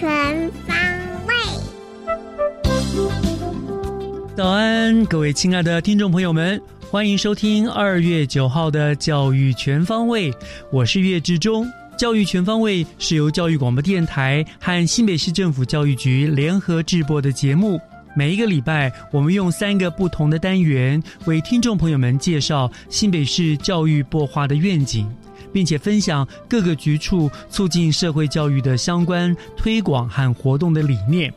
全方位早安，各位亲爱的听众朋友们，欢迎收听二月九号的《教育全方位》，我是岳志忠。《教育全方位》是由教育广播电台和新北市政府教育局联合制播的节目。每一个礼拜，我们用三个不同的单元为听众朋友们介绍新北市教育擘画的愿景，并且分享各个局处促进社会教育的相关推广和活动的理念。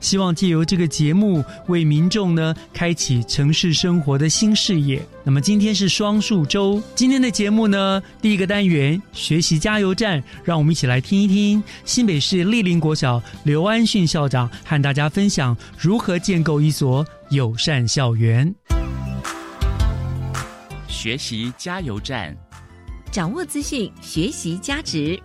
希望借由这个节目为民众呢开启城市生活的新视野。那么今天是双数周，今天的节目呢第一个单元学习加油站，让我们一起来听一听新北市立林国小刘安训校长和大家分享如何建构一所友善校园。学习加油站，掌握资讯，学习加值。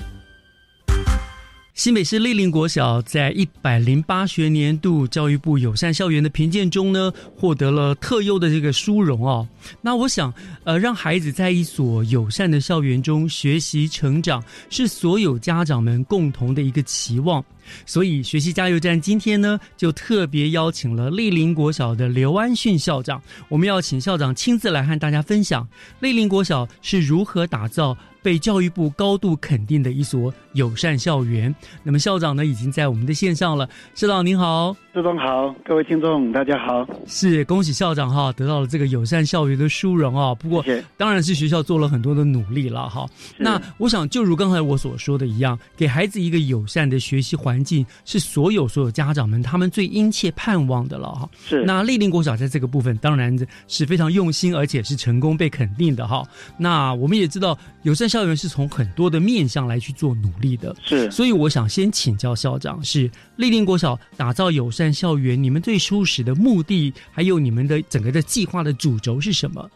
新北市立林国小在一百零八学年度教育部友善校园的评鉴中呢，获得了特优的这个殊荣哦。那我想，呃，让孩子在一所友善的校园中学习成长，是所有家长们共同的一个期望。所以，学习加油站今天呢，就特别邀请了莅林国小的刘安训校长。我们要请校长亲自来和大家分享莅林国小是如何打造被教育部高度肯定的一所友善校园。那么，校长呢，已经在我们的线上了。校长您好，志忠好，各位听众大家好。是恭喜校长哈，得到了这个友善校园的殊荣啊。不过，当然是学校做了很多的努力了哈。那我想，就如刚才我所说的一样，给孩子一个友善的学习环。境是所有所有家长们他们最殷切盼望的了哈。是那立林国小在这个部分当然是非常用心，而且是成功被肯定的哈。那我们也知道友善校园是从很多的面向来去做努力的。是，所以我想先请教校长，是立林国小打造友善校园，你们最初始的目的，还有你们的整个的计划的主轴是什么？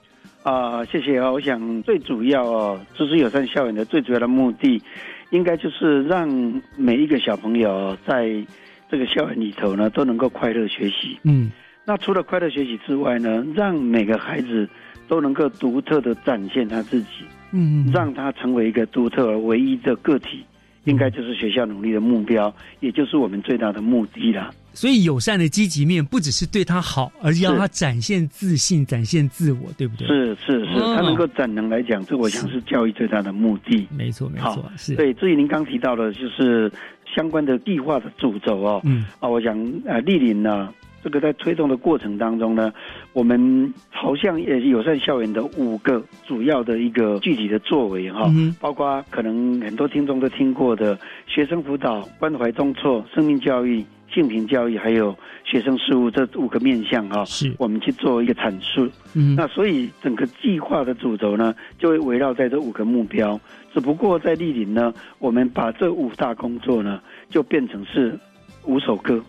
啊，谢谢啊。我想最主要哦，支持友善校园的最主要的目的。应该就是让每一个小朋友在这个校园里头呢，都能够快乐学习。嗯，那除了快乐学习之外呢，让每个孩子都能够独特的展现他自己。嗯，让他成为一个独特而唯一的个体，应该就是学校努力的目标，也就是我们最大的目的了。所以友善的积极面不只是对他好，而是要他展现自信、展现自我，对不对？是是是，他能够展能来讲，这我想是教育最大的目的。没错没错，是。对，至于您刚提到的，就是相关的计划的主轴哦。嗯啊，我想呃，莅临呢，这个在推动的过程当中呢，我们朝向也友善校园的五个主要的一个具体的作为哈，嗯包括可能很多听众都听过的学生辅导、关怀中辍、生命教育。性平教育还有学生事务这五个面向哈，是我们去做一个阐述。嗯，那所以整个计划的主轴呢，就会围绕在这五个目标。只不过在莅临呢，我们把这五大工作呢，就变成是五首歌。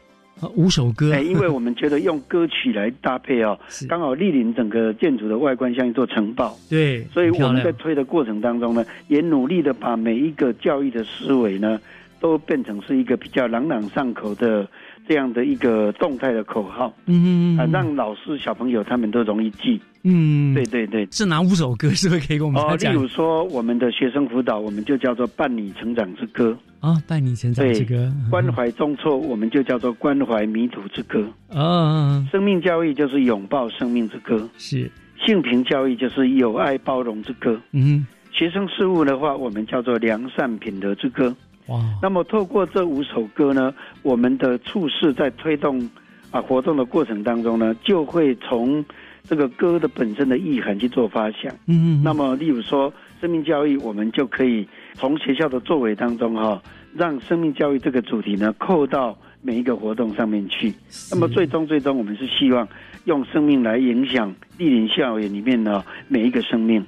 五首歌，哎，因为我们觉得用歌曲来搭配 哦，刚好莅临整个建筑的外观像一座城堡。对，所以我们在推的过程当中呢，也努力的把每一个教育的思维呢。都变成是一个比较朗朗上口的这样的一个动态的口号，嗯嗯啊，让老师小朋友他们都容易记。嗯，对对对，是哪五首歌？是不是可以给我们讲？例如说，我们的学生辅导，我们就叫做伴你成长之歌啊，伴你成长之歌。关怀中错，我们就叫做关怀迷途之歌啊。生命教育就是拥抱生命之歌，是性平教育就是友爱包容之歌。嗯，学生事务的话，我们叫做良善品德之歌。哇，那么透过这五首歌呢，我们的处事在推动啊活动的过程当中呢，就会从。这个歌的本身的意涵去做发想，嗯，那么例如说生命教育，我们就可以从学校的作为当中哈，让生命教育这个主题呢扣到每一个活动上面去。那么最终最终，我们是希望用生命来影响莅临校园里面的每一个生命。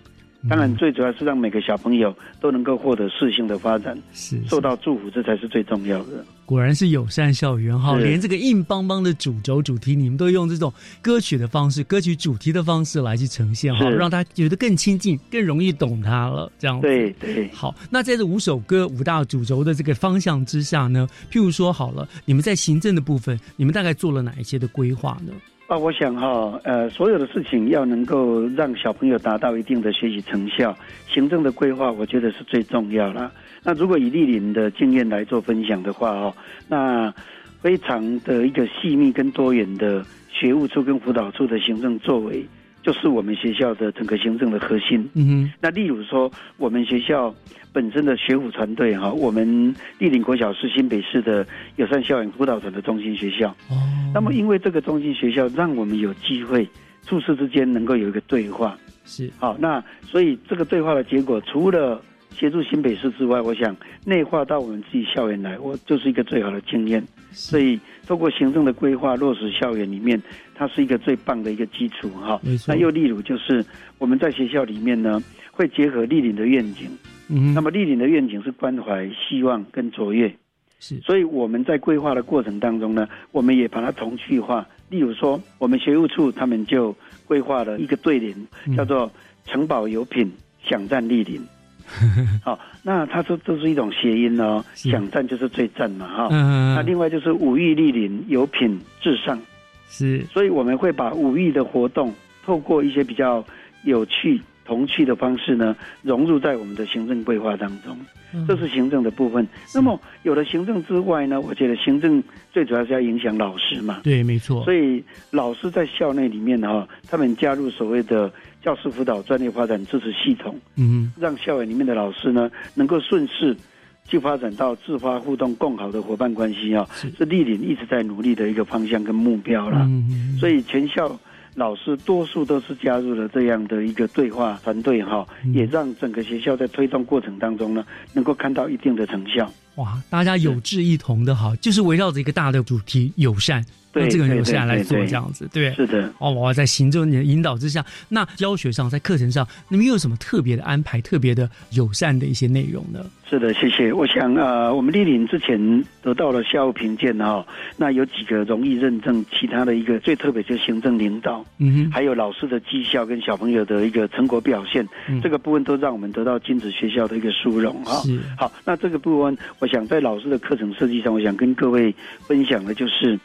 当然，最主要是让每个小朋友都能够获得适性的发展，是受到祝福，这才是最重要的。果然是友善校园哈，连这个硬邦邦的主轴主题，你们都用这种歌曲的方式、歌曲主题的方式来去呈现哈，让他觉得更亲近、更容易懂它了。这样对对。好，那在这五首歌五大主轴的这个方向之下呢，譬如说好了，你们在行政的部分，你们大概做了哪一些的规划呢？啊，我想哈，呃，所有的事情要能够让小朋友达到一定的学习成效，行政的规划我觉得是最重要了。那如果以丽玲的经验来做分享的话，哦，那非常的一个细密跟多元的学务处跟辅导处的行政作为。就是我们学校的整个行政的核心。嗯哼，那例如说，我们学校本身的学府团队哈，我们立林国小是新北市的友善校园辅导团的中心学校。哦，那么因为这个中心学校，让我们有机会处事之间能够有一个对话。是，好，那所以这个对话的结果，除了协助新北市之外，我想内化到我们自己校园来，我就是一个最好的经验。所以，通过行政的规划落实校园里面，它是一个最棒的一个基础哈。那又例如就是我们在学校里面呢，会结合立领的愿景。嗯。那么立领的愿景是关怀、希望跟卓越。是。所以我们在规划的过程当中呢，我们也把它同趣化。例如说，我们学务处他们就规划了一个对联，叫做“城堡有品，享赞立领”。好，那他说这是一种谐音哦，想赞就是最赞嘛，哈。那另外就是武艺立林，有品至上，是。所以我们会把武艺的活动，透过一些比较有趣、童趣的方式呢，融入在我们的行政规划当中。这是行政的部分。那么有了行政之外呢，我觉得行政最主要是要影响老师嘛。对，没错。所以老师在校内里面哈，他们加入所谓的。教师辅导专业发展支持系统，嗯，让校园里面的老师呢，能够顺势就发展到自发互动共好的伙伴关系啊，是丽玲一直在努力的一个方向跟目标了。所以全校老师多数都是加入了这样的一个对话团队哈，也让整个学校在推动过程当中呢，能够看到一定的成效。哇，大家有志一同的哈，就是围绕着一个大的主题友善。用这个留下来做这样子，对，是的。哦，我在行政的引导之下，那教学上，在课程上，那么又有什么特别的安排、特别的友善的一些内容呢？是的，谢谢。我想，呃，我们丽玲之前得到了校务评鉴哈，那有几个容易认证，其他的一个最特别就是行政领导，嗯哼，还有老师的绩效跟小朋友的一个成果表现，这个部分都让我们得到金子学校的一个殊荣哈。好，那这个部分，我想在老师的课程设计上，我想跟各位分享的就是。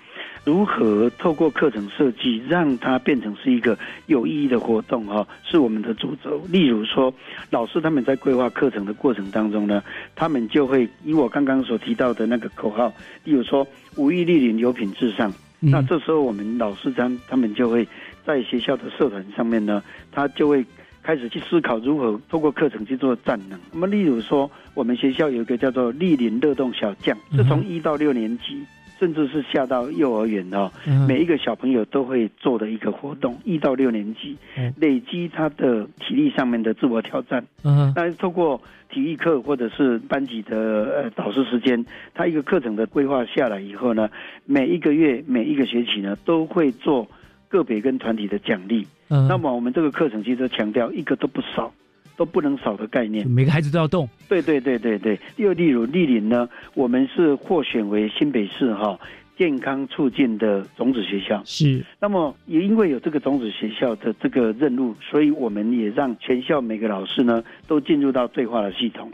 如何透过课程设计，让它变成是一个有意义的活动？哈，是我们的主轴。例如说，老师他们在规划课程的过程当中呢，他们就会以我刚刚所提到的那个口号，例如说“无欲立领，有品至上”。那这时候，我们老师他他们就会在学校的社团上面呢，他就会开始去思考如何透过课程去做战能。那么，例如说，我们学校有一个叫做“立林乐动小将”，是从一到六年级。甚至是下到幼儿园哦，每一个小朋友都会做的一个活动，一到六年级，累积他的体力上面的自我挑战。嗯，那透过体育课或者是班级的呃导师时间，他一个课程的规划下来以后呢，每一个月每一个学期呢，都会做个别跟团体的奖励。嗯，那么我们这个课程其实强调一个都不少。都不能少的概念，每个孩子都要动。对对对对对。又例如丽林呢，我们是获选为新北市哈健康促进的种子学校。是。那么也因为有这个种子学校的这个任务，所以我们也让全校每个老师呢都进入到对话的系统，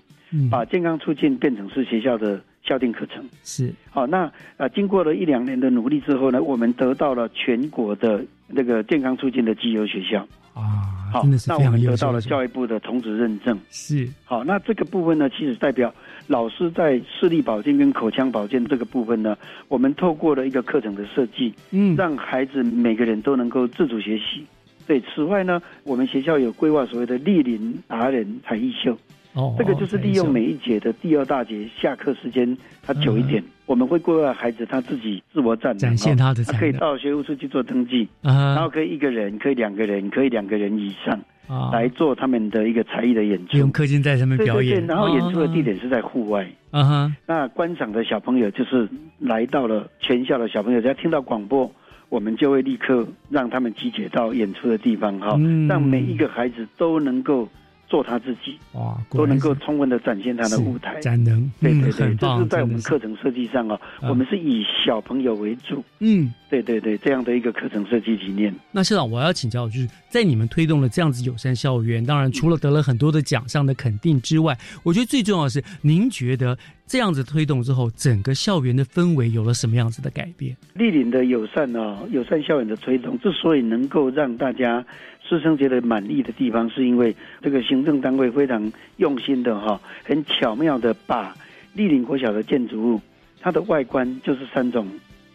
把健康促进变成是学校的校定课程。是。好，那啊经过了一两年的努力之后呢，我们得到了全国的那个健康促进的绩优学校。啊，好那我们得到了教育部的同质认证。是。好，那这个部分呢，其实代表老师在视力保健跟口腔保健这个部分呢，我们透过了一个课程的设计，嗯。让孩子每个人都能够自主学习。对，此外呢，我们学校有规划所谓的莅临达人才艺秀，哦，这个就是利用每一节的第二大节下课时间，它久一点，我们会规划孩子他自己自我展嗯展现他的可以到学务处去做登记，啊，然后可以一个人，可以两个人，可以两个人以上啊。来做他们的一个才艺的演出。用。课间在上面对对对表演，，然后演出的地点是在户外。啊哈，那观赏的小朋友就是来到了全校的小朋友，只要听到广播，我们就会立刻让他们集结到演出的地方哈，嗯。让每一个孩子都能够做他自己，哇，都能够充分的展现他的舞台。展能，嗯对对对，很棒，这是在我们课程设计上哦，啊我们是以小朋友为主，嗯。对对对，这样的一个课程设计理念。那校长，我要请教，就是在你们推动了这样子友善校园，当然除了得了很多的奖项的肯定之外，我觉得最重要的是，您觉得这样子推动之后，整个校园的氛围有了什么样子的改变？莅临的友善哦，友善校园的推动，之所以能够让大家师生觉得满意的地方，是因为这个行政单位非常用心的哈、很巧妙的把立领国小的建筑物，它的外观就是三种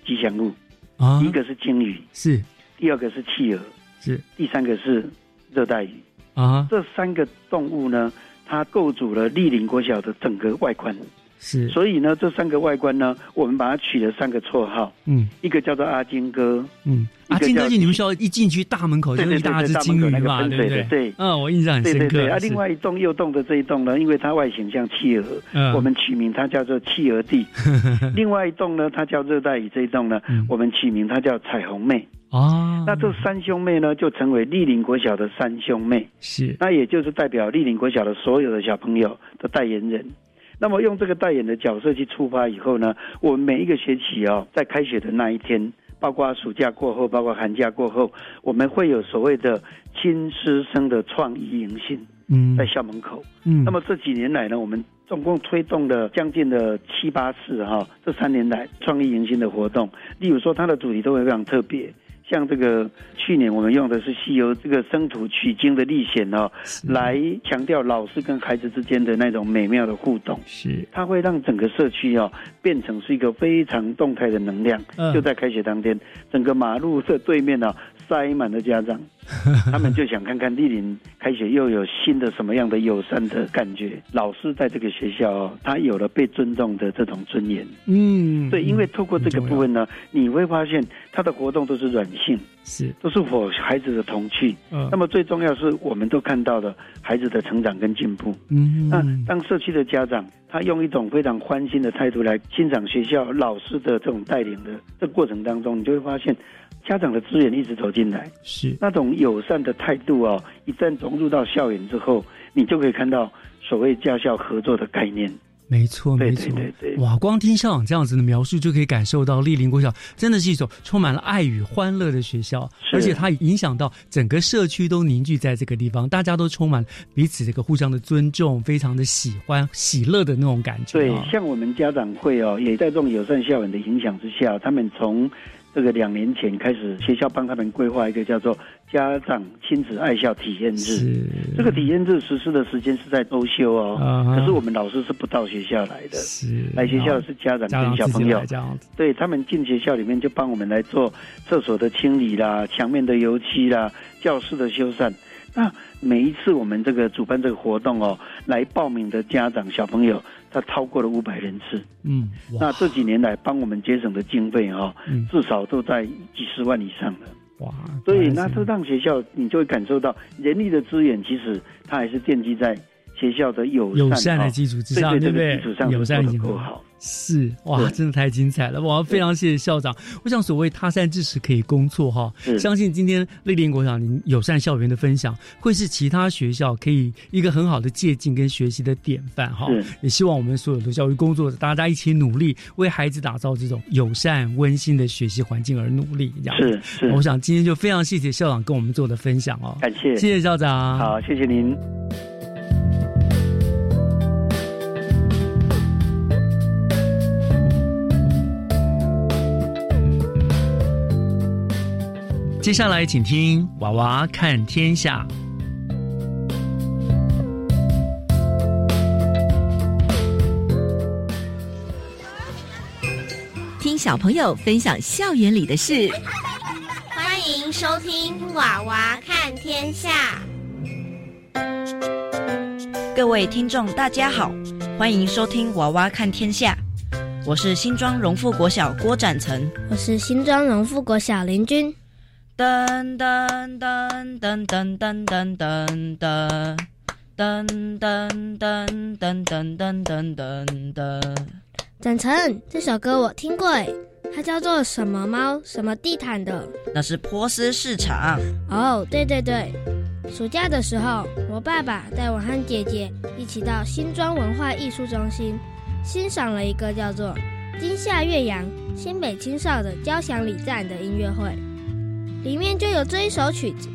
吉祥物，啊。一个是鲸鱼，是。第二个是企鹅，是。第三个是热带鱼。啊，这三个动物呢，它构筑了立领国小的整个外观。是，所以呢，这三个外观呢，我们把它取了三个绰号，嗯一个叫做阿金哥，嗯，啊，一个叫金哥进你们学校一进去大门口就是对对对对，一大门口那个金鱼嘛，喷对不对水的，？对。嗯，我印象很深刻。对对对，啊，另外一栋又栋的这一栋呢，因为它外形像企鹅，嗯我们取名它叫做企鹅地。另外一栋呢，它叫热带雨，这一栋呢，嗯我们取名它叫彩虹妹。哦，那这三兄妹呢，就成为立林国小的三兄妹，是那也就是代表立林国小的所有的小朋友的代言人。那么用这个代言的角色去出发以后呢，我们每一个学期哦，在开学的那一天，包括暑假过后，包括寒假过后，我们会有所谓的亲师生的创意迎新，嗯在校门口。嗯，那么这几年来呢，我们总共推动了将近的七八次哈、这三年来创意迎新的活动，例如说它的主题都会非常特别。像这个去年我们用的是西游这个生土取经的历险哦，来强调老师跟孩子之间的那种美妙的互动，是。它会让整个社区哦变成是一个非常动态的能量。嗯。就在开学当天，整个马路的对面呢、塞满了家长，他们就想看看丽玲开学又有新的什么样的友善的感觉。老师在这个学校哦，他有了被尊重的这种尊严。嗯，对，因为透过这个部分呢，你会发现他的活动都是软性，是都是我孩子的童趣。嗯那么最重要是我们都看到了孩子的成长跟进步。嗯那当社区的家长，他用一种非常欢欣的态度来欣赏学校老师的这种带领的这过程当中，你就会发现，家长的资源一直走进来，是那种友善的态度哦，一旦融入到校园之后，你就可以看到所谓家校合作的概念。没错，对没错，对对对哇！光听校长这样子的描述，就可以感受到莅临国小真的是一所充满了爱与欢乐的学校，而且它影响到整个社区都凝聚在这个地方，大家都充满彼此这个互相的尊重，非常的喜欢、喜乐的那种感觉、对啊。，像我们家长会哦，也在这种友善校园的影响之下，他们从这个两年前开始，学校帮他们规划一个叫做家长亲子爱校体验日。是这个体验日实施的时间是在周休哦，可是我们老师是不到学校来的，是来学校是家长跟小朋友对他们进学校里面就帮我们来做厕所的清理啦、墙面的油漆啦、教室的修缮。那每一次我们这个主办这个活动哦，来报名的家长小朋友，他超过了五百人次。嗯，那哇这几年来帮我们节省的经费哦，嗯至少都在几十万以上了。哇，所以那这让学校你就会感受到人力的资源，其实它还是奠基在学校的友善的哦基础之上，对对不对这个基础？上友善已经够好。是哇，真的太精彩了！哇，非常谢谢校长。我想，所谓他山之石可以攻错哈，相信今天丽林国小您友善校园的分享，会是其他学校可以一个很好的借鉴跟学习的典范哈。也希望我们所有的教育工作者，大家一起努力，为孩子打造这种友善温馨的学习环境而努力。这样是是，我想今天就非常谢谢校长跟我们做的分享哦，感谢，谢谢校长。好，谢谢您。接下来，请听《娃娃看天下》。听小朋友分享校园里的事，欢迎收听《娃娃看天下》。各位听众，大家好，欢迎收听《娃娃看天下》。我是新庄荣富国小郭展成，我是新庄荣富国小林君。噔噔噔噔噔噔噔噔噔噔噔噔噔噔噔噔噔。展成，这首歌我听过诶，它叫做什么猫什么地毯的？那是波斯市场。哦，对对对，暑假的时候，我爸爸带我和姐姐一起到新庄文化艺术中心。欣赏了一个叫做《今夏岳阳》新北青少的交响礼赞的音乐会，里面就有这一首曲子。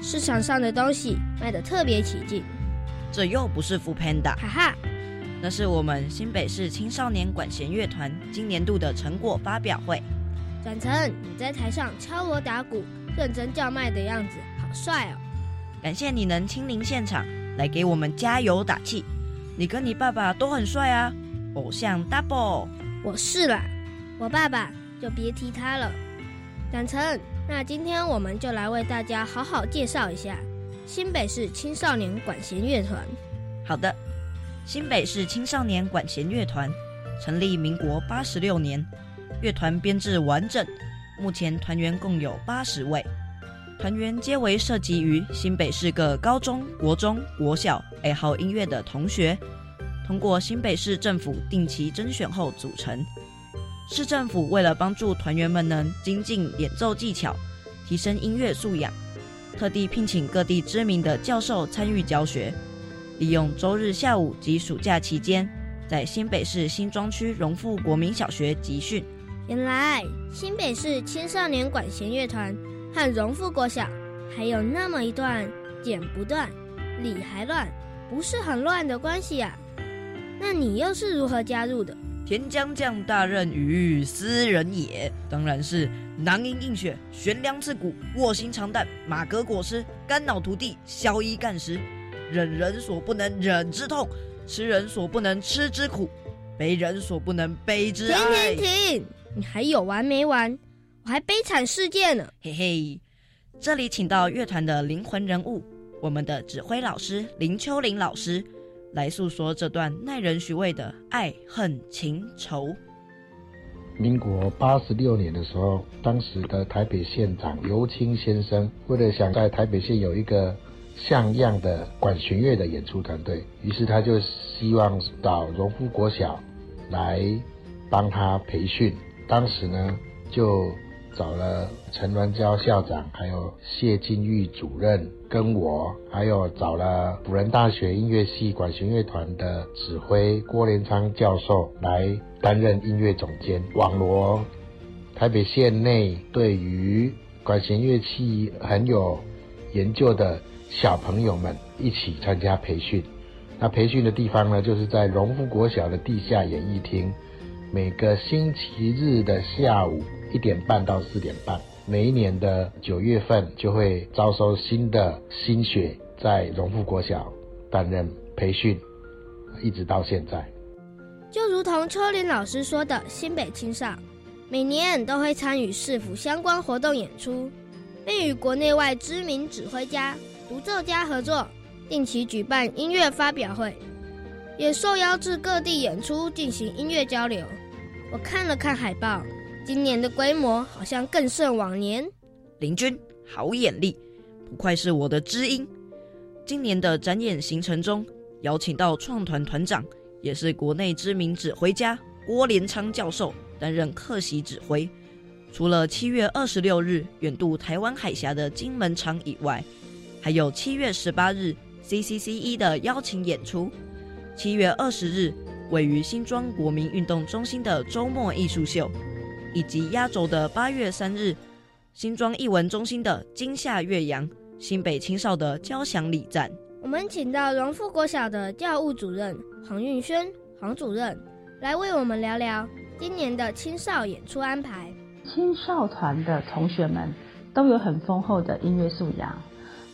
市场上的东西卖得特别起劲。这又不是福 Panda，哈哈，那是我们新北市青少年管弦乐团今年度的成果发表会。转成你在台上敲锣打鼓、认真叫卖的样子，好帅哦！感谢你能亲临现场来给我们加油打气。你跟你爸爸都很帅啊！偶像 double，我是啦，我爸爸就别提他了。展成，那今天我们就来为大家好好介绍一下新北市青少年管弦乐团。好的，新北市青少年管弦乐团成立民国八十六年，乐团编制完整，目前团员共有八十位，团员皆为涉及于新北市各高中国中国小爱好音乐的同学。通过新北市政府定期甄选后组成。市政府为了帮助团员们能精进演奏技巧，提升音乐素养，特地聘请各地知名的教授参与教学，利用周日下午及暑假期间，在新北市新庄区荣富国民小学集训。原来新北市青少年管弦乐团和荣富国小还有那么一段剪不断、理还乱，不是很乱的关系啊！那你又是如何加入的？田将将大任于斯人也，当然是囊萤映雪，悬梁刺股，卧薪尝胆，马革裹尸，肝脑涂地，消衣干食，忍人所不能忍之痛，吃人所不能吃之苦，悲人所不能悲之哀。停停停！你还有完没完？我还悲惨世界呢！嘿嘿，这里请到乐团的灵魂人物，我们的指挥老师林秋玲老师。来诉说这段耐人寻味的爱恨情仇。民国八十六年的时候，当时的台北县长尤清先生，为了想在台北县有一个像样的管弦乐的演出团队，于是他就希望找荣富国小来帮他培训。当时呢，就。找了陈銮娇校长，还有谢金玉主任，跟我，还有找了辅仁大学音乐系管弦乐团的指挥郭连昌教授来担任音乐总监，网罗台北县内对于管弦乐器很有研究的小朋友们一起参加培训。那培训的地方呢，就是在荣富国小的地下演艺厅，每个星期日的下午。一点半到四点半，每一年的九月份就会招收新的新血，在荣富国小担任培训，一直到现在。就如同秋林老师说的，新北青少每年都会参与市府相关活动演出，并与国内外知名指挥家、独奏家合作，定期举办音乐发表会，也受邀至各地演出进行音乐交流。我看了看海报。今年的规模好像更胜往年。林军好眼力，不愧是我的知音。今年的展演行程中，邀请到创团团长，也是国内知名指挥家郭连昌教授担任客席指挥。除了七月二十六日远渡台湾海峡的金门场以外，还有七月十八日 CCCE 的邀请演出，七月二十日位于新庄国民运动中心的周末艺术秀。以及压轴的八月三日，新庄艺文中心的今夏岳阳，新北青少的交响礼赞。我们请到荣富国小的教务主任黄运轩黄主任来为我们聊聊今年的青少演出安排。青少团的同学们都有很丰厚的音乐素养。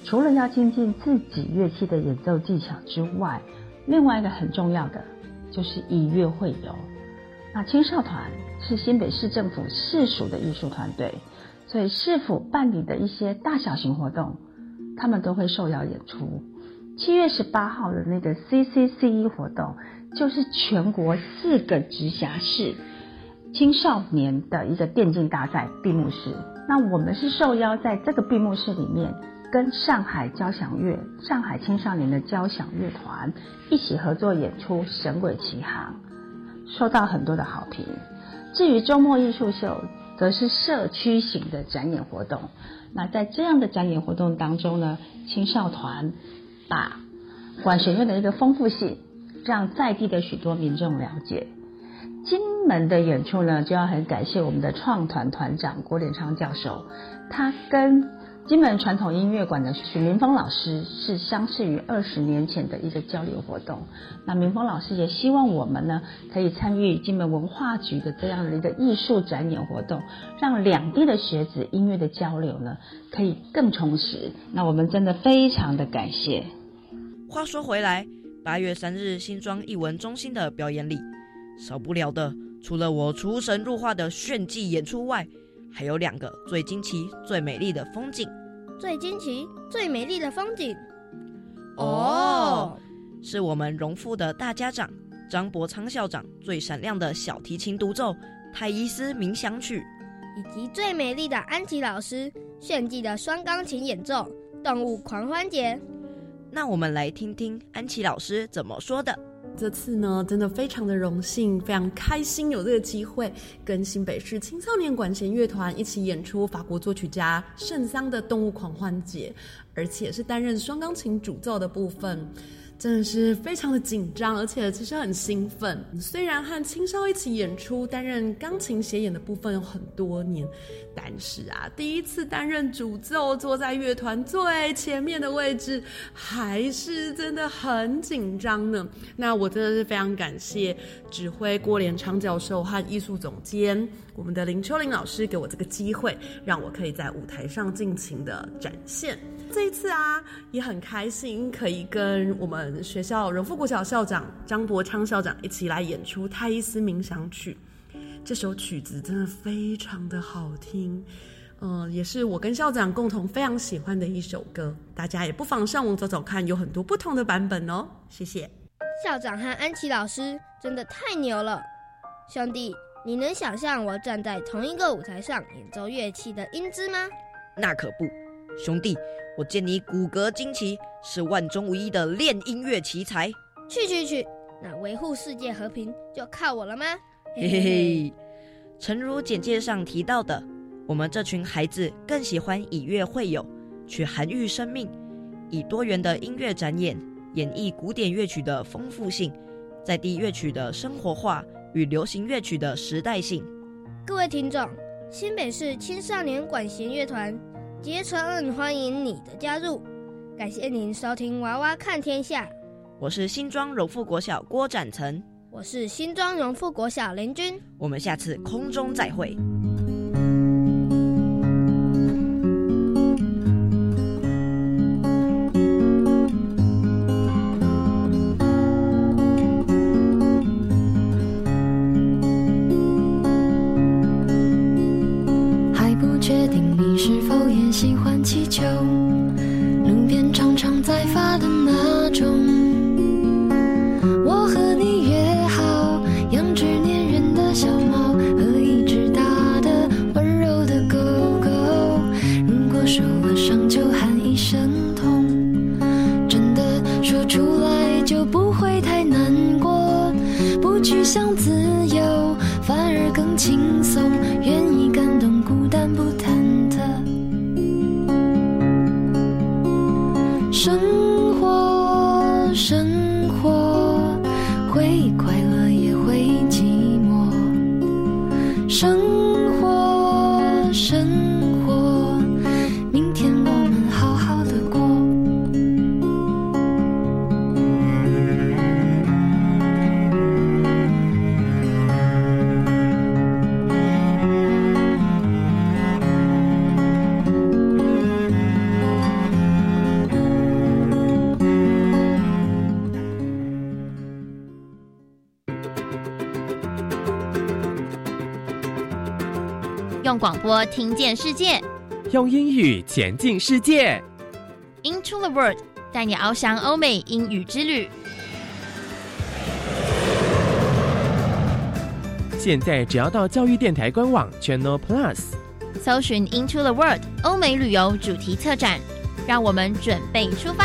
除了要精进自己乐器的演奏技巧之外，另外一个很重要的就是以乐会友。那青少团是新北市政府市属的艺术团队，所以市府办理的一些大小型活动，他们都会受邀演出。七月十八号的那个 CCCE 活动，就是全国四个直辖市青少年的一个电竞大赛闭幕式。那我们是受邀在这个闭幕式里面。跟上海交响乐、上海青少年的交响乐团一起合作演出《神鬼奇航》，受到很多的好评。至于周末艺术秀，则是社区型的展演活动。那在这样的展演活动当中呢，青少团把管弦乐的一个丰富性，让在地的许多民众了解。金门的演出呢，就要很感谢我们的创团团长郭连昌教授，他跟金门传统音乐馆的许明峰老师是相识于二十年前的一个交流活动。那明峰老师也希望我们呢可以参与金门文化局的这样的一个艺术展演活动，让两地的学子音乐的交流呢可以更充实。那我们真的非常的感谢。话说回来，八月三日新庄艺文中心的表演里，少不了的除了我出神入化的炫技演出外，还有两个最惊奇、最美丽的风景。最惊奇、最美丽的风景。哦，是我们荣富的大家长张伯昌校长最闪亮的小提琴独奏《泰伊斯冥想曲》，以及最美丽的安琪老师炫技的双钢琴演奏《动物狂欢节》。那我们来听听安琪老师怎么说的。这次呢，真的非常的荣幸，非常开心有这个机会跟新北市青少年管弦乐团一起演出法国作曲家圣桑的《动物狂欢节》，而且是担任双钢琴主奏的部分。真的是非常的紧张，而且其实很兴奋。虽然和青少一起演出，担任钢琴协演的部分有很多年，但是啊，第一次担任主奏，坐在乐团最前面的位置，还是真的很紧张呢。那我真的是非常感谢指挥郭连昌教授和艺术总监。我们的林秋玲老师给我这个机会，让我可以在舞台上尽情的展现。这一次啊，也很开心可以跟我们学校荣富国小校长张伯昌校长一起来演出《泰伊斯冥想曲》。这首曲子真的非常的好听，嗯，也是我跟校长共同非常喜欢的一首歌。大家也不妨上网找找看，有很多不同的版本哦。谢谢校长和安琪老师，真的太牛了，兄弟。你能想象我站在同一个舞台上演奏乐器的英姿吗？那可不，兄弟，我见你骨骼惊奇，是万中无一的练音乐奇才。去去去，那维护世界和平就靠我了吗？嘿嘿嘿。诚如简介上提到的，我们这群孩子更喜欢以乐会友，去涵育生命，以多元的音乐展演演绎古典乐曲的丰富性，在地乐曲的生活化。与流行乐曲的时代性。各位听众，新北市青少年管弦乐团竭诚欢迎你的加入。感谢您收听《娃娃看天下》，我是新庄荣富国小郭展成，我是新庄荣富国小林君，我们下次空中再会。听见世界，用英语前进世界。Into the World，带你翱翔欧美英语之旅。现在只要到教育电台官网 Channel Plus，搜寻 Into the World 欧美旅游主题策展，让我们准备出发。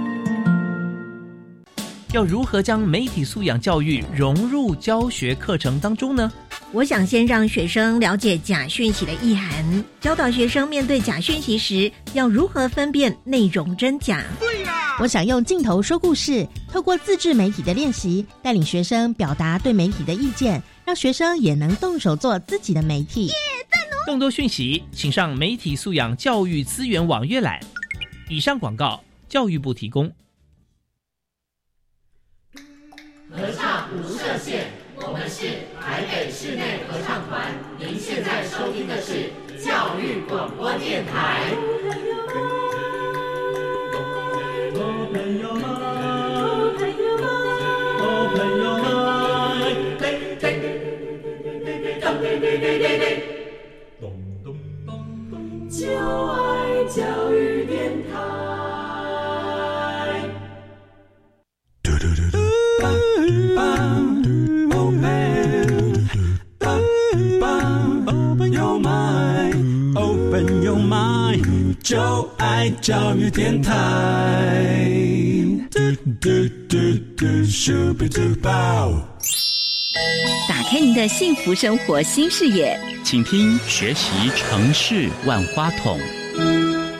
要如何将媒体素养教育融入教学课程当中呢？我想先让学生了解假讯息的意涵，教导学生面对假讯息时要如何分辨内容真假。对呀！我想用镜头说故事，透过自制媒体的练习，带领学生表达对媒体的意见，让学生也能动手做自己的媒体。更多讯息，请上媒体素养教育资源网阅览。以上广告，教育部提供。合唱无设限，我们是台北室内合唱团。您现在收听的是教育广播电台。就爱教育电台。就爱教育电台嘟嘟嘟嘟嘟嘟嘟。打开您的幸福生活新视野，请听学习城市万花筒。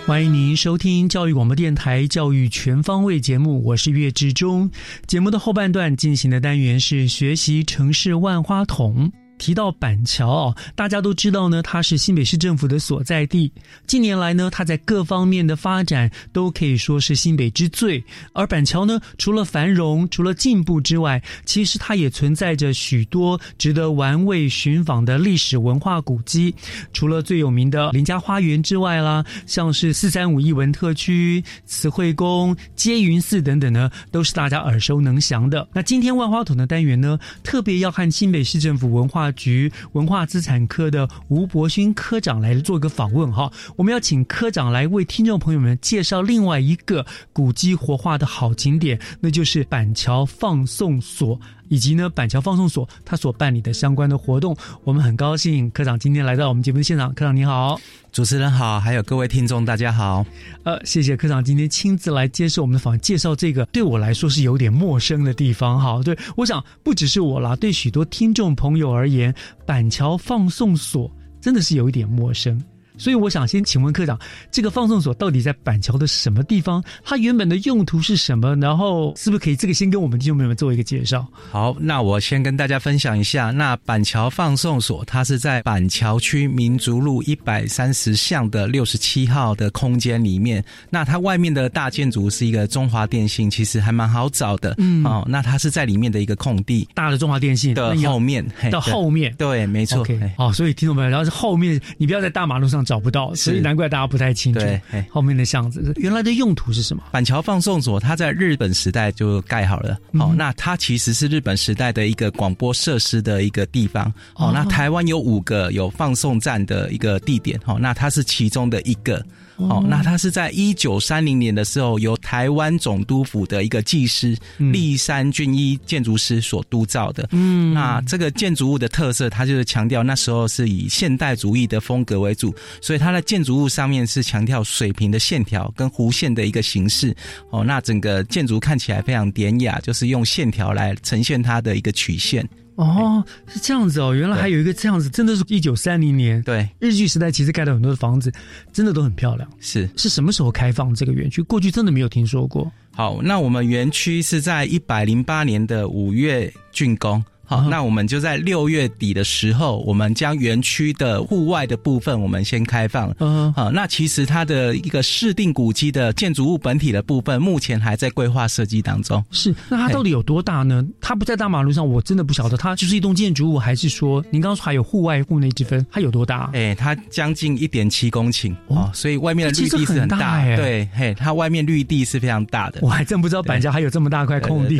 欢迎您收听教育广播电台《教育全方位》节目，我是岳志忠。节目的后半段进行的单元是学习城市万花筒。提到板桥哦，大家都知道呢，它是新北市政府的所在地。近年来呢，它在各方面的发展都可以说是新北之最。而板桥呢，除了繁荣、除了进步之外，其实它也存在着许多值得玩味寻访的历史文化古迹。除了最有名的林家花园之外啦，像是四三五艺文特区、慈惠宫、接云寺等等呢，都是大家耳熟能详的。那今天万花筒的单元呢，特别要和新北市政府文化局文化资产科的吴伯勋科长来做一个访问哈，我们要请科长来为听众朋友们介绍另外一个古迹活化的好景点，那就是板桥放送所，以及呢板桥放送所他所办理的相关的活动。我们很高兴科长今天来到我们节目的现场，科长你好，主持人好，还有各位听众大家好。呃，谢谢科长今天亲自来接受我们的访，介绍这个对我来说是有点陌生的地方哈。对，我想不只是我啦，对许多听众朋友而言，板桥放送所真的是有一点陌生。所以我想先请问科长，这个放送所到底在板桥的什么地方？它原本的用途是什么？然后是不是可以这个先跟我们听众朋友们做一个介绍？好，那我先跟大家分享一下，那板桥放送所它是在板桥区民族路一百三十巷的六十七号的空间里面。那它外面的大建筑是一个中华电信，其实还蛮好找的。嗯，哦，那它是在里面的一个空地，大的中华电信的后面，到后面，对，没错。好，所以听众朋友，然后是后面，你不要在大马路上。找不到，所以难怪大家不太清楚。对，后面的巷子原来的用途是什么？板桥放送所，它在日本时代就盖好了。好，那它其实是日本时代的一个广播设施的一个地方。哦，那台湾有五个有放送站的一个地点。哦，那它是其中的一个。哦，那它是在一九三零年的时候，由台湾总督府的一个技师立山俊一建筑师所督造的。嗯，那这个建筑物的特色，它就是强调那时候是以现代主义的风格为主，所以它的建筑物上面是强调水平的线条跟弧线的一个形式。哦，那整个建筑看起来非常典雅，就是用线条来呈现它的一个曲线。哦，是这样子哦，原来还有一个这样子，真的是一九三零年，对，日据时代其实盖了很多的房子，真的都很漂亮。是是什么时候开放这个园区？过去真的没有听说过。好，那我们园区是在一百零八年的五月竣工。好，那我们就在六月底的时候，我们将园区的户外的部分我们先开放。嗯，好，那其实它的一个市定古迹的建筑物本体的部分，目前还在规划设计当中。是，那它到底有多大呢？它不在大马路上，我真的不晓得。它就是一栋建筑物，还是说您刚刚说还有户外户内之分？它有多大？哎，它将近一点七公顷哦，所以外面的绿地是很大。对，嘿，它外面绿地是非常大的。我还真不知道板桥还有这么大块空地。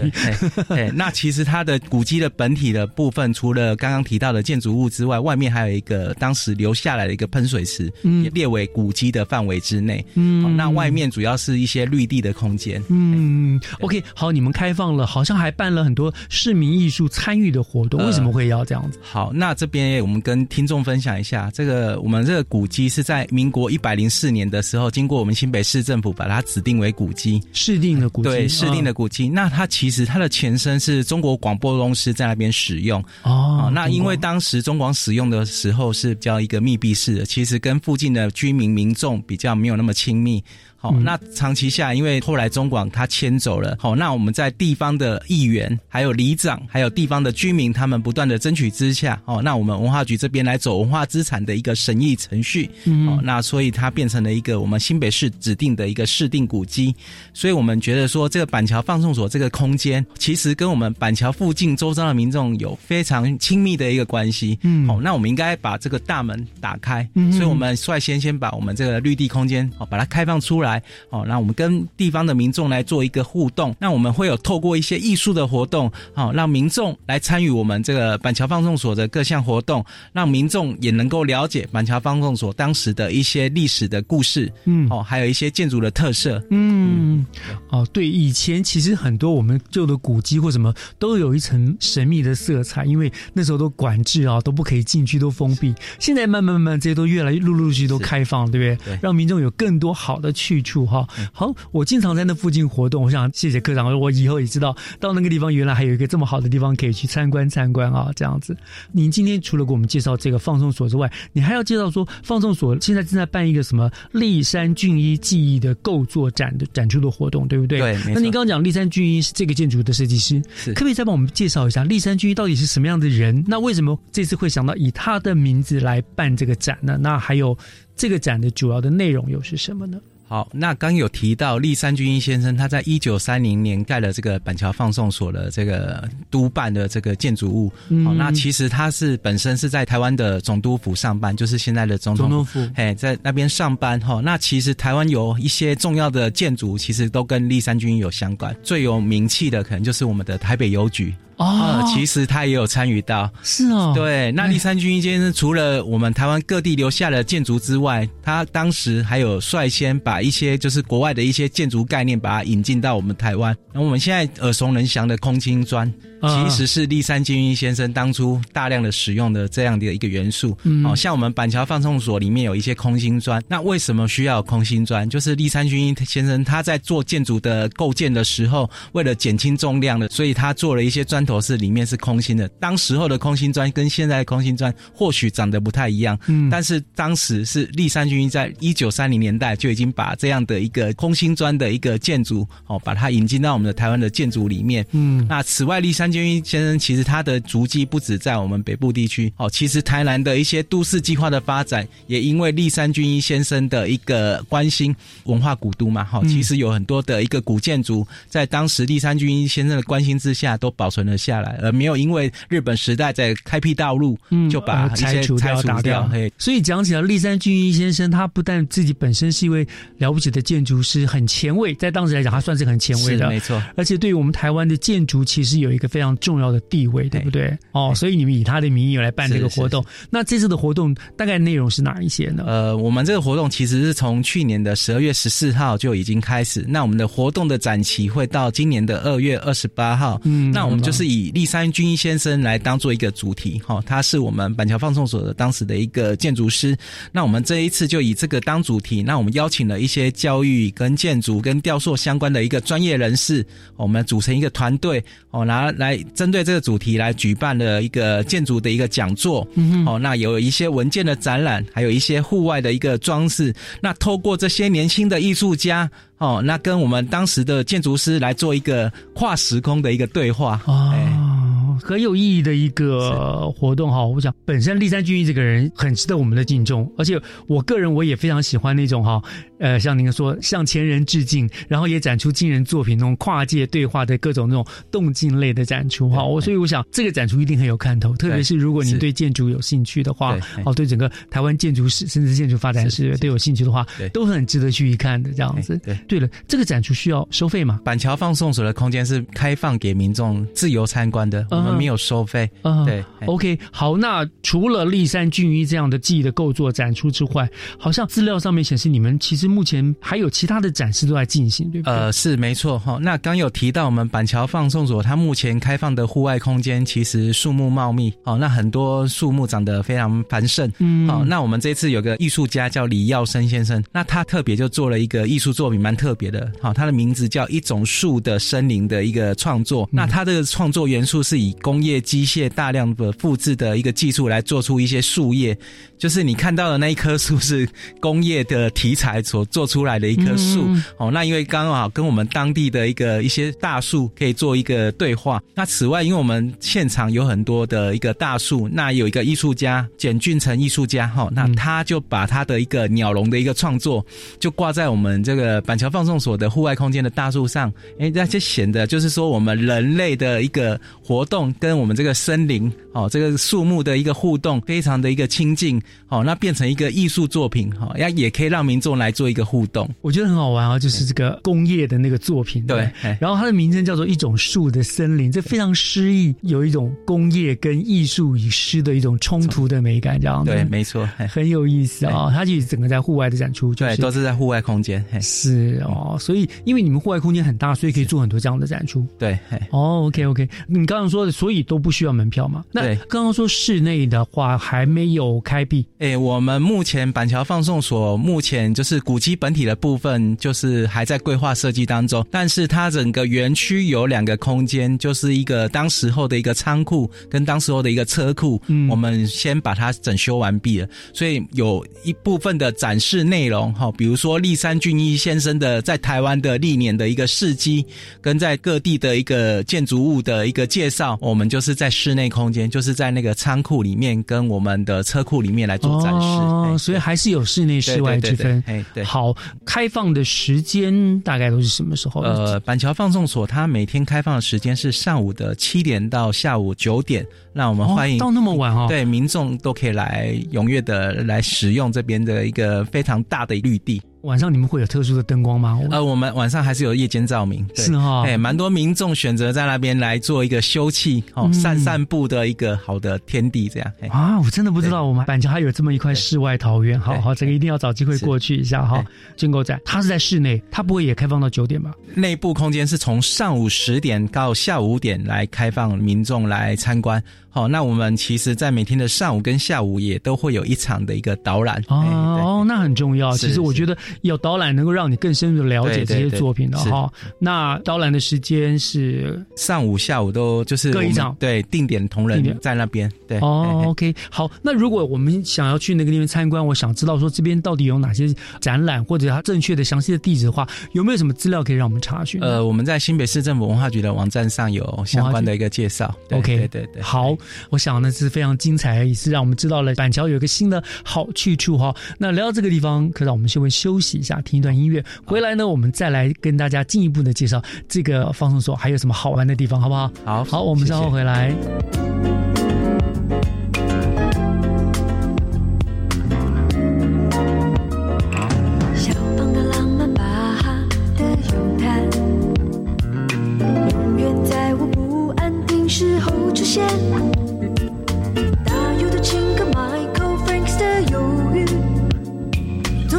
哎，那其实它的古迹的本体的部分，除了刚刚提到的建筑物之外，外面还有一个当时留下来的一个喷水池，也列为古迹的范围之内。嗯，那外面主要是一些绿地的空间。嗯，OK，好，你们开放了，好像还办了很多市民艺术参与的活动，为什么会要这样子？好，那这边我们跟听众分享一下，这个我们这个古迹是在民国一百零四年的时候，经过我们新北市政府把它指定为古迹，市定的古迹，对，市定的古迹。那它其实它的前身是中国广播公司在那边使用哦。那因为当时中广使用的时候是比较一个密闭式的，其实跟附近的居民民众比较没有那么亲密。好，那长期下，因为后来中广他迁走了，好，那我们在地方的议员、还有里长、还有地方的居民，他们不断的争取之下，哦，那我们文化局这边来走文化资产的一个审议程序，哦，那所以它变成了一个我们新北市指定的一个市定古迹，所以我们觉得说这个板桥放送所这个空间，其实跟我们板桥附近周遭的民众有非常亲密的一个关系，嗯，好，那我们应该把这个大门打开，所以我们率先先把我们这个绿地空间，哦，把它开放出来。来哦，那我们跟地方的民众来做一个互动，那我们会有透过一些艺术的活动，好让民众来参与我们这个板桥放送所的各项活动，让民众也能够了解板桥放送所当时的一些历史的故事，嗯，哦，还有一些建筑的特色，嗯，哦，对，以前其实很多我们旧的古迹或什么都有一层神秘的色彩，因为那时候都管制啊，都不可以进去，都封闭。现在慢慢慢慢这些都越来越陆陆续续都开放，对不对？让民众有更多好的去。处哈好，我经常在那附近活动。我想谢谢科长，我以后也知道到那个地方原来还有一个这么好的地方可以去参观参观啊，这样子。您今天除了给我们介绍这个放送所之外，你还要介绍说放送所现在正在办一个什么立山俊一记忆的构作展的展出的活动，对不对？对。那您刚刚讲立山俊一是这个建筑的设计师，可不可以再帮我们介绍一下立山俊一到底是什么样的人？那为什么这次会想到以他的名字来办这个展呢？那还有这个展的主要的内容又是什么呢？好，那刚有提到立山俊一先生，他在一九三零年盖了这个板桥放送所的这个督办的这个建筑物。好，那其实他是本身是在台湾的总督府上班，就是现在的总统府，嘿，在那边上班。哈，那其实台湾有一些重要的建筑，其实都跟立山俊一有相关。最有名气的可能就是我们的台北邮局。哦，其实他也有参与到，是哦，对。那立山军一先生除了我们台湾各地留下的建筑之外，他当时还有率先把一些就是国外的一些建筑概念，把它引进到我们台湾。那我们现在耳熟能详的空心砖。其实是立山金一先生当初大量的使用的这样的一个元素，嗯哦，像我们板桥放送所里面有一些空心砖，那为什么需要空心砖？就是立山军一先生他在做建筑的构建的时候，为了减轻重量的，所以他做了一些砖头是里面是空心的。当时候的空心砖跟现在的空心砖或许长得不太一样，嗯，但是当时是立山军一在一九三零年代就已经把这样的一个空心砖的一个建筑，哦，把它引进到我们的台湾的建筑里面，嗯，那此外立山。金一先生其实他的足迹不止在我们北部地区哦，其实台南的一些都市计划的发展，也因为立山军一先生的一个关心文化古都嘛，哈，其实有很多的一个古建筑，在当时立山军一先生的关心之下，都保存了下来，而没有因为日本时代在开辟道路，就把拆除掉打掉。所以讲起来，立山俊一先生他不但自己本身是一位了不起的建筑师，很前卫，在当时来讲，他算是很前卫的，没错。而且对于我们台湾的建筑，其实有一个非常。非常重要的地位，对不对？哦，所以你们以他的名义来办这个活动。那这次的活动大概内容是哪一些呢？呃，我们这个活动其实是从去年的十二月十四号就已经开始。那我们的活动的展期会到今年的二月二十八号。嗯，那我们就是以立山君先生来当做一个主题。哈，他是我们板桥放送所的当时的一个建筑师。那我们这一次就以这个当主题。那我们邀请了一些教育、跟建筑、跟雕塑相关的一个专业人士，我们组成一个团队。哦，拿来。针对这个主题来举办了一个建筑的一个讲座，嗯哦，那有一些文件的展览，还有一些户外的一个装饰。那透过这些年轻的艺术家，哦，那跟我们当时的建筑师来做一个跨时空的一个对话。哦哦，很有意义的一个活动哈。我想，本身立山俊一这个人很值得我们的敬重，而且我个人我也非常喜欢那种哈，呃，像您说向前人致敬，然后也展出惊人作品那种跨界对话的各种那种动静类的展出哈。我所以我想，这个展出一定很有看头，特别是如果您对建筑有兴趣的话，哦，对。整个台湾建筑史甚至建筑发展史都有兴趣的话，都很值得去一看的这样子。对，对。了，这个展出需要收费吗？板桥放送所的空间是开放给民众自由参观的，我们没有收费。对，OK，好，那除了立山俊一这样的记忆的构作展出之外，好像资料上面显示你们其实目前还有其他的展示都在进行，对不对？呃，是没错哈。那刚有提到我们板桥放送所，它目前开放的户外空间其实树木茂密哦，那很多树木长得非常繁盛。嗯，好，那我们这次有个艺术家叫李耀生先生，那他特别就做了一个艺术作品，蛮特别的。好，他的名字叫一种树的森林的一个创作。那他这个创作元素是以工业机械大量的复制的一个技术来做出一些树叶，就是你看到的那一棵树是工业的题材所做出来的一棵树。哦，那因为刚好跟我们当地的一个一些大树可以做一个对话。那此外，因为我们现场有很多的一个大树，那有一个艺术家简俊成艺术家哈，那他就把他的一个鸟笼的一个创作就挂在我们这个板桥放送所的户外空间的大树上，哎，那就显得就是说我们人类的一个活动跟我们这个森林哦，这个树木的一个互动非常的一个亲近哦，那变成一个艺术作品哈，也也可以让民众来做一个互动，我觉得很好玩啊，就是这个工业的那个作品对，然后它的名称叫做一种树的森林，这非常诗意，有一种工业跟艺术与诗的一种冲突的美感，这样对，没错，很有意思啊，它其实整个在户外的展出，对，都是在户外空间，是哦，所以因为你们户外空间很大，所以可以做很多这样的展出，对，哦，OK OK，你刚刚说的，所以都不需要门票嘛？那刚刚说室内的话还没有开闭，哎，我们目前板桥放送所目前就是古迹本体的部分，就是还在规划设计当中，但是它整个园区有两个空间，就是一个当时候的一个仓库跟当时候的一个车库，嗯，我们先把它整修完毕了，所以有一部分的展示内容哈，比如说立山俊一先生的在台湾的历年的一个事迹，跟在各地的一个建筑物的一个介绍，我们就是在室内空间，就是在那个仓库里面跟我们的车库里面来做展示，哦，所以还是有室内室外之分。哎，对，好，开放的时间大概都是什么时候？呃，板桥放送所它每天开放的时间是上午的七点到下午九点，那我们欢迎到那么晚哦，对，民众都可以来踊跃的来使用这边的一个非常大的绿地。晚上你们会有特殊的灯光吗？呃，我们晚上还是有夜间照明，是哈，哎，蛮多民众选择在那边来做一个休憩、哦散散步的一个好的天地，这样。啊，我真的不知道我们板桥还有这么一块世外桃源，好好，这个一定要找机会过去一下哈。建构在，它是在室内，它不会也开放到九点吧？内部空间是从上午十点到下午五点来开放民众来参观。好，那我们其实，在每天的上午跟下午也都会有一场的一个导览哦，那很重要。其实我觉得有导览能够让你更深入的了解这些作品的哈。那导览的时间是上午、下午都就是各一场，对，定点同仁在那边。对，哦，OK，好。那如果我们想要去那个地方参观，我想知道说这边到底有哪些展览，或者它正确的详细的地址的话，有没有什么资料可以让我们查询？呃，我们在新北市政府文化局的网站上有相关的一个介绍。OK，对对对，好。我想呢是非常精彩，也是让我们知道了板桥有一个新的好去处哈。那聊到这个地方，可让我们稍微休息一下，听一段音乐。回来呢，我们再来跟大家进一步的介绍这个放松所还有什么好玩的地方，好不好？好，好，我们稍后回来。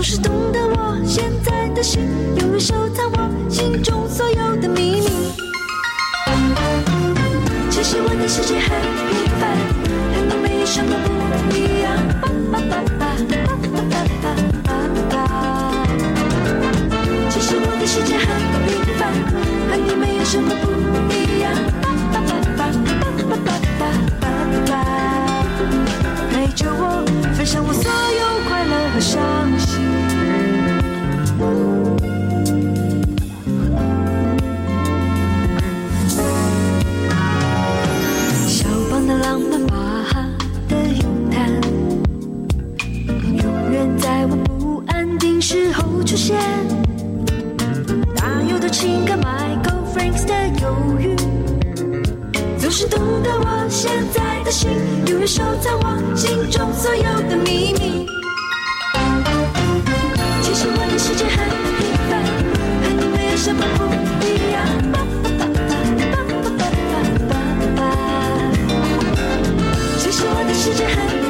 总是懂得我现在的心，永远收藏我心中所有的秘密。其实我的世界很平凡，和你没有什么不一样。其实我的世界很平凡，和你没有什么不一样。陪着我，分享我所有。间，大有的情感，My girlfriend's 的犹豫，总是懂得我现在的心，永远收藏我心中所有的秘密。其实我的世界很平凡，和你没有什么不一样。其实我的世界很。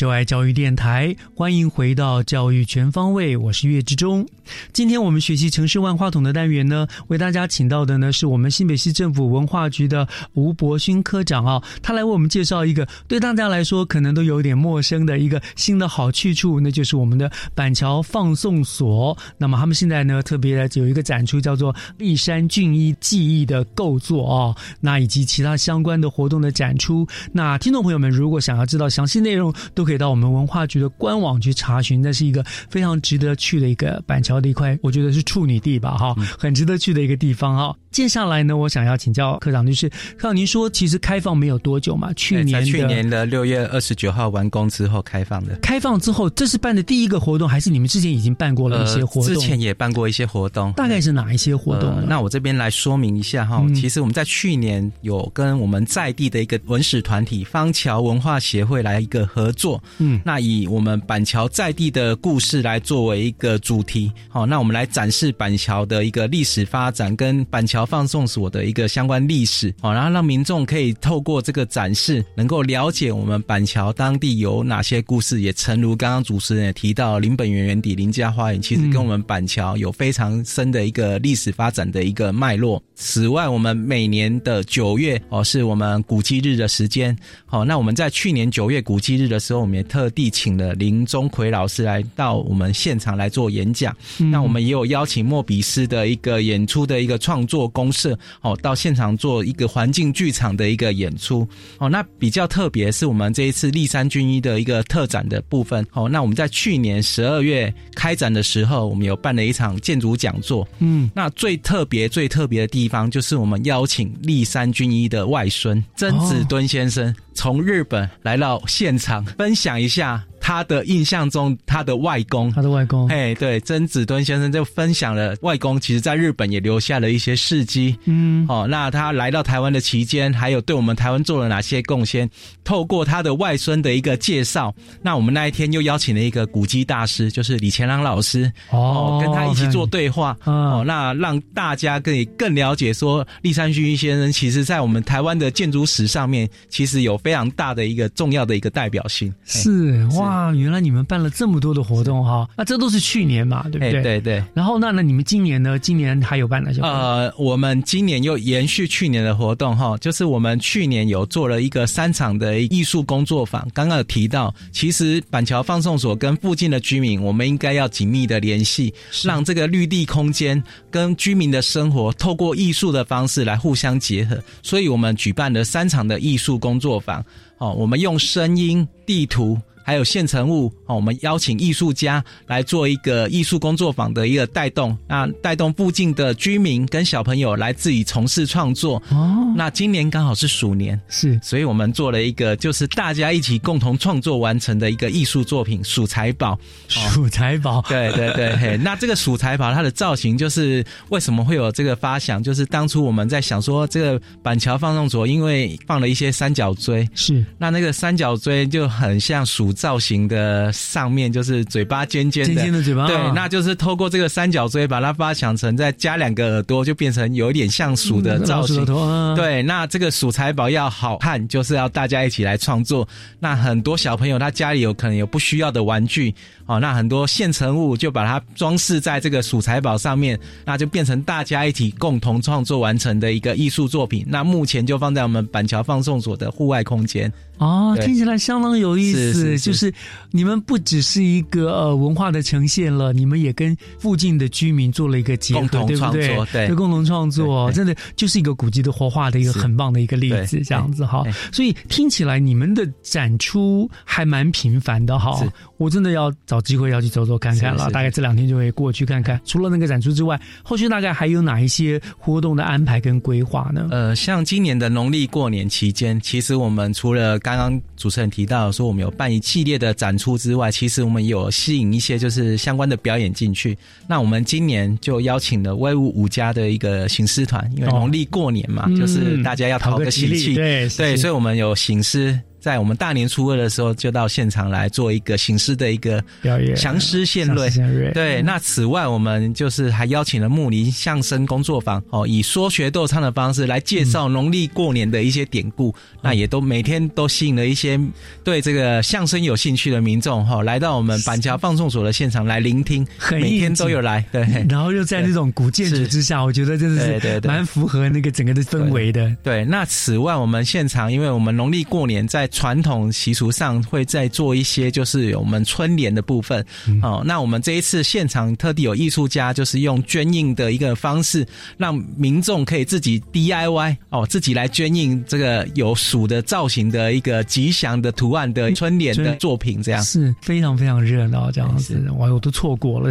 就爱教育电台，欢迎回到教育全方位，我是岳志忠。今天我们学习城市万花筒的单元呢，为大家请到的呢是我们新北市政府文化局的吴博勋科长啊，他来为我们介绍一个对大家来说可能都有点陌生的一个新的好去处，那就是我们的板桥放送所。那么他们现在呢特别的有一个展出叫做立山俊一记忆的构作哦，那以及其他相关的活动的展出。那听众朋友们如果想要知道详细内容，都可以到我们文化局的官网去查询。那是一个非常值得去的一个板桥的一块，我觉得是处女地吧，哈，很值得去的一个地方哈。接下来呢，我想要请教科长，就是科长，您说其实开放没有多久嘛？去年去年的六月二十九号完工之后开放的。开放之后，这是办的第一个活动，还是你们之前已经办过了一些活动？呃之前也办过一些活动，大概是哪一些活动那我这边来说明一下哈，嗯其实我们在去年有跟我们在地的一个文史团体方桥文化协会来一个合作，嗯，那以我们板桥在地的故事来作为一个主题，好，那我们来展示板桥的一个历史发展跟板桥放送所的一个相关历史，好，然后让民众可以透过这个展示，能够了解我们板桥当地有哪些故事，也诚如刚刚主持人也提到，林本源园邸林家花园，其实跟我们板桥有非常深的一个历史发展的一个脉络。此外，我们每年的九月哦，是我们古迹日的时间。好，那我们在去年九月古迹日的时候，我们也特地请了林钟奎老师来到我们现场来做演讲。嗯那我们也有邀请莫比斯的一个演出的一个创作公社，哦，到现场做一个环境剧场的一个演出。哦，那比较特别是我们这一次立山军医的一个特展的部分。哦，那我们在去年十二月开展的时候，我们有办了一场建筑讲座。嗯，那最特别、最特别的地方，就是我们邀请立山军医的外孙曾子敦先生从日本来到现场，分享一下他的印象中他的外公，他的外公，哎，对，曾子敦先生就分享了外公其实在日本也留下了一些事迹。嗯，哦，那他来到台湾的期间，还有对我们台湾做了哪些贡献？透过他的外孙的一个介绍，那我们那一天又邀请了一个古籍大师，就是李乾朗老师，哦跟他一起做对话，嗯哦，那让大家可以更了解说，立山勋先生其实在我们台湾的建筑史上面，其实有非常大的一个重要的一个代表性。是哇，哇，原来你们办了这么多的活动哈，那这都是去年嘛，对不对？哎对对。然后那那你们今年呢？今年还有办哪些活动？呃，我们今年又延续去年的活动哈，就是我们去年有做了一个三场的艺术工作坊。刚刚有提到，其实板桥放送所跟附近的居民，我们应该要紧密的联系，让这个绿地空间跟居民的生活透过艺术的方式来互相结合。所以我们举办了三场的艺术工作坊。哦，我们用声音、地图。还有现成物哦，我们邀请艺术家来做一个艺术工作坊的一个带动，那带动附近的居民跟小朋友来自己从事创作。哦，那今年刚好是鼠年，是，所以我们做了一个就是大家一起共同创作完成的一个艺术作品——鼠财宝。鼠财宝，对对对，嘿，那这个鼠财宝它的造型就是为什么会有这个发想？就是当初我们在想说，这个板桥放送所因为放了一些三角锥，是，那那个三角锥就很像鼠。造型的上面就是嘴巴尖尖的，尖尖的嘴巴，对，那就是透过这个三角锥把它发想成，再加两个耳朵，就变成有一点像鼠的造型。对，那这个鼠财宝要好看，就是要大家一起来创作。那很多小朋友他家里有可能有不需要的玩具，哦，那很多现成物就把它装饰在这个鼠财宝上面，那就变成大家一起共同创作完成的一个艺术作品。那目前就放在我们板桥放送所的户外空间。哦，听起来相当有意思。就是你们不只是一个呃文化的呈现了，你们也跟附近的居民做了一个结合，对不对？对，共同创作，真的就是一个古迹的活化的一个很棒的一个例子，这样子哈。所以听起来你们的展出还蛮频繁的哈。我真的要找机会要去走走看看了，大概这两天就会过去看看。除了那个展出之外，后续大概还有哪一些活动的安排跟规划呢？呃，像今年的农历过年期间，其实我们除了刚刚刚主持人提到说我们有办一系列的展出之外，其实我们有吸引一些就是相关的表演进去。那我们今年就邀请了威武五家的一个行狮团，因为农历过年嘛，就是大家要讨个喜气，对对，所以我们有行狮。在我们大年初二的时候，就到现场来做一个行诗的一个表演，详诗献瑞。对，那此外，我们就是还邀请了木林相声工作坊，哦，以说学逗唱的方式来介绍农历过年的一些典故。那也都每天都吸引了一些对这个相声有兴趣的民众，哈，来到我们板桥放送所的现场来聆听，每天都有来。对，然后又在那种古建筑之下，我觉得真的是蛮符合那个整个的氛围的。对，那此外，我们现场，因为我们农历过年在传统习俗上会再做一些，就是我们春联的部分。哦。那我们这一次现场特地有艺术家，就是用捐印的一个方式，让民众可以自己 DIY 哦，自己来捐印这个有鼠的造型的一个吉祥的图案的春联的作品，这样。是非常非常热闹，这样子。哇，我都错过了，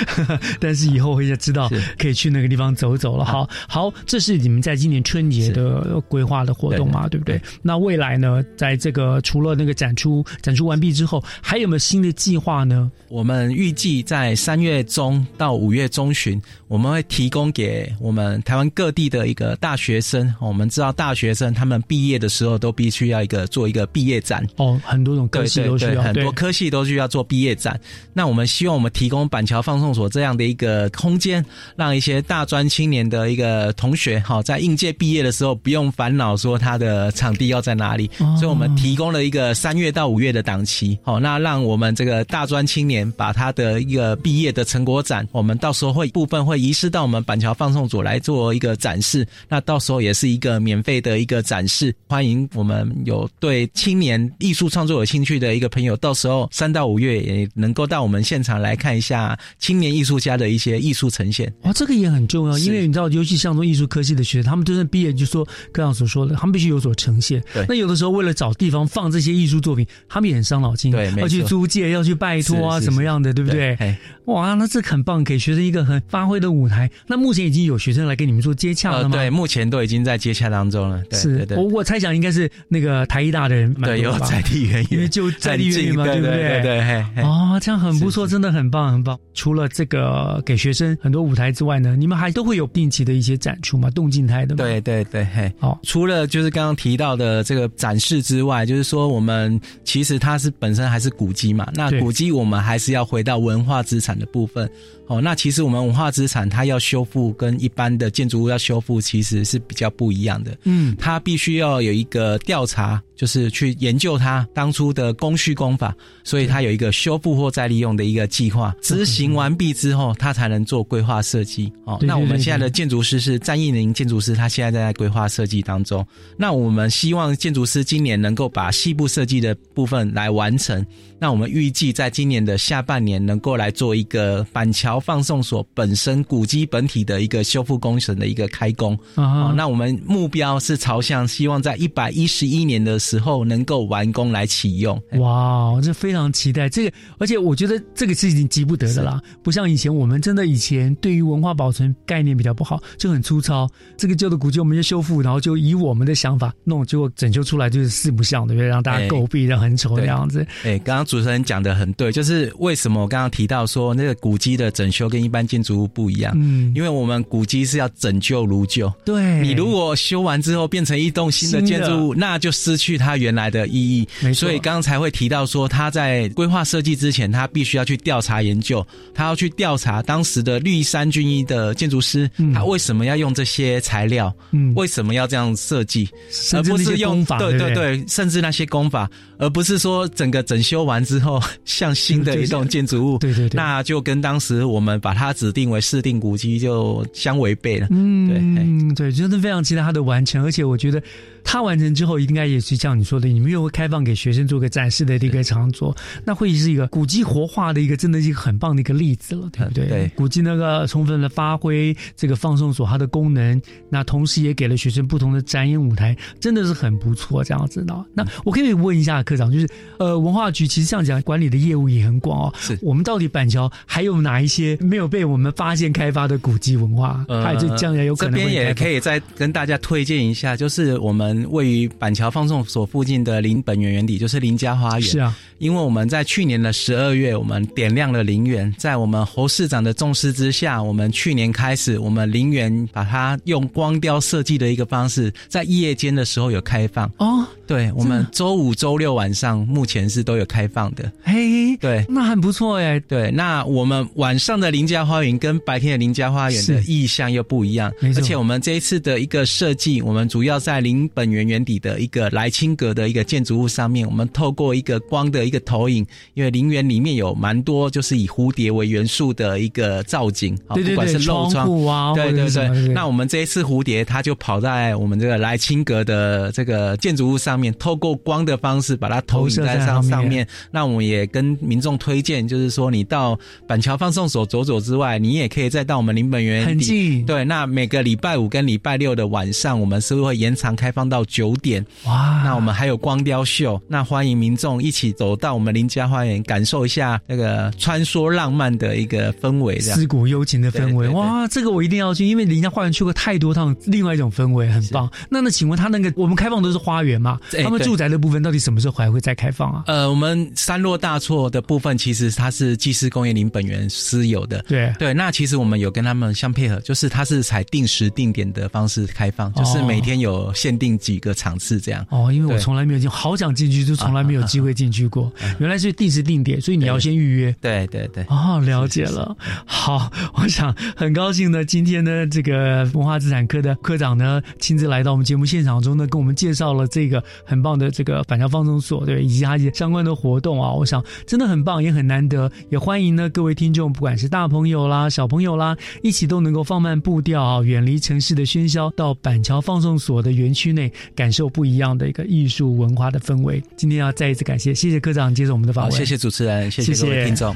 但是以后会知道可以去那个地方走走了。好，好，这是你们在今年春节的规划的活动嘛，对不对？那未来呢，在这个除了那个展出展出完毕之后，还有没有新的计划呢？我们预计在三月中到五月中旬，我们会提供给我们台湾各地的一个大学生。我们知道大学生他们毕业的时候都必须要一个做一个毕业展哦，很多种科系都需要，很多科系都需要做毕业展。那我们希望我们提供板桥放送所这样的一个空间，让一些大专青年的一个同学，哈，在应届毕业的时候不用烦恼说他的场地要在哪里，所以我们提供了一个三月到五月的档期，好，那让我们这个大专青年把他的一个毕业的成果展，我们到时候会部分会移师到我们板桥放送组来做一个展示，那到时候也是一个免费的一个展示，欢迎我们有对青年艺术创作有兴趣的一个朋友，到时候三到五月也能够到我们现场来看一下青年艺术家的一些艺术呈现。哇，这个也很重要，因为你知道，尤其像做艺术科系的学生，他们真正毕业就说刚刚所说的，他们必须有所呈现。对，那有的时候为了找地方放这些艺术作品，他们也很伤脑筋，对，要去租借，要去拜托啊，什么样的，对不对？哇，那这很棒，给学生一个很发挥的舞台。那目前已经有学生来跟你们做接洽了吗？对，目前都已经在接洽当中了。是，我我猜想应该是那个台艺大的人，对，有在地原因，因为就在地原因嘛，对不对？对，哦，这样很不错，真的很棒，很棒。除了这个给学生很多舞台之外呢，你们还都会有定期的一些展出嘛，动静态的嘛。对对对，嘿，哦，除了就是刚刚提到的这个展示之外，就是说我们其实它是本身还是古迹嘛，那古迹我们还是要回到文化资产的部分。哦，那其实我们文化资产它要修复跟一般的建筑物要修复其实是比较不一样的。嗯，它必须要有一个调查，就是去研究它当初的工序工法，所以它有一个修复或再利用的一个计划。执行完毕之后，它才能做规划设计。哦，那我们现在的建筑师是詹义宁建筑师，他现在在规划设计当中。那我们希望建筑师今年能够把西部设计的部分来完成。那我们预计在今年的下半年能够来做一个板桥放送所本身古迹本体的一个修复工程的一个开工。啊哦，那我们目标是朝向希望在一百一十一年的时候能够完工来启用。哇，这非常期待这个，而且我觉得这个是已经急不得的啦，不像以前我们真的以前对于文化保存概念比较不好，就很粗糙。这个旧的古迹我们就修复，然后就以我们的想法弄，结果整修出来就是四不像，对不对？让大家哎诟病的很丑的样子。哎，刚刚主持人讲的很对，就是为什么我刚刚提到说那个古迹的整修跟一般建筑物不一样？嗯，因为我们古迹是要整旧如旧。对，你如果修完之后变成一栋新的建筑物，那就失去它原来的意义。所以刚刚才会提到说，他在规划设计之前，他必须要去调查研究，他要去调查当时的绿山军医的建筑师，他为什么要用这些材料，嗯。为什么要这样设计，而不是用法对对对对？对，甚至那些工法，而不是说整个整修完之后像新的一栋建筑物，对对对，那就跟当时我们把它指定为市定古迹就相违背了。嗯，对对，真的非常期待它的完成，而且我觉得它完成之后，应该也是像你说的，你们又会开放给学生做个展示的一个场所，那会是一个古迹活化的一个真的是一个很棒的一个例子了，对不对？对古迹那个充分的发挥这个放送所它的功能，那同时也给了学生不同的展演舞台，真的是很不错这样子的。那我可以问一下科长，就是呃，文化局其实像讲管理的业务也很广哦，是我们到底板桥还有哪一些没有被我们发现开发的古迹文化？还有就将来有可能呃这边也可以以再跟大家推荐一下，就是我们位于板桥放送所附近的林本源园邸，就是林家花园。是啊，因为我们在去年的十二月，我们点亮了林园，在我们侯市长的重视之下，我们去年开始，我们林园把它用光雕设计的一个方式，在夜间的时候有开放。哦，对，我们周五、周六晚上目前是都有开放的。嘿，对，那很不错哎。对，那我们晚上的林家花园跟白天的林家花园的意象又不一样，而且我们这一次的一个设计，我们主要在林本源园底的一个莱清阁的一个建筑物上面，我们透过一个光的一个投影，因为陵园里面有蛮多就是以蝴蝶为元素的一个造景，啊对对不管是对漏窗户啊对对对。那我们这一次蝴蝶，它就跑在我们这个莱清阁的这个建筑物上面，透过光的方式把它投影在上上面。那我们也跟民众推荐，就是说你到板桥放送所走走之外，你也可以再到我们林本园很底近对，那每个礼拜五跟礼拜六的晚上，我们是会延长开放到九点。哇，那我们还有光雕秀，那欢迎民众一起走到我们林家花园，感受一下那个穿梭浪漫的一个氛围，思古幽情的氛围，哇，这个我一定要去，因为林家花园去过太多趟，另外一种氛围很棒。那那请问他那个我们开放都是花园嘛？他们住宅的部分到底什么时候还会再开放啊？呃，我们山落大错的部分，其实它是技师工业林本源私有的。对对，那其实我们有跟他们相配合，就是它是采定时定点的方式开放，就是每天有限定几个场次这样。哦，因为我从来没有进，好想进去，就从来没有机会进去过。原来是定时定点，所以你要先预约。对对对。哦，了解了。好，我想很高兴呢，今天呢，这个文化资产科的科长呢，亲自来到我们节目现场中呢，跟我们介绍了这个很棒的这个板桥放送所，对，以及它一些相关的活动啊。我想真的很棒，也很难得，也欢迎呢各位听众，不管是大朋友啦、小朋友啦，一起都能够放慢步调啊，远离城市的喧嚣，到板桥放送所的园区内，感受不一样的一个艺术文化的氛围。今天要再一次感谢，谢谢科长接受我们的访，问，谢谢主持人，谢谢各位听众。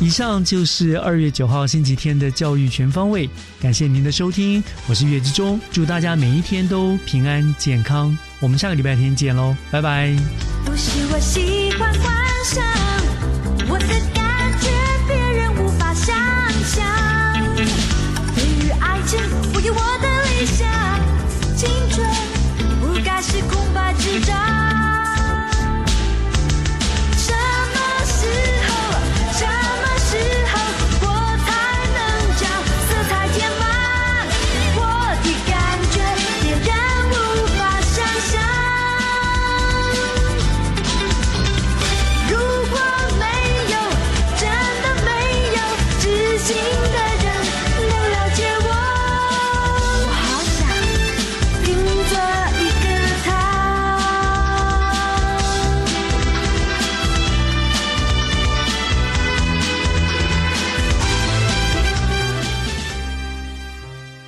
以上就是二月九号星期天的教育全方位，感谢您的收听，我是岳志忠，祝大家每一天都平安健康，我们下个礼拜天见喽，拜拜。不是我喜欢幻想。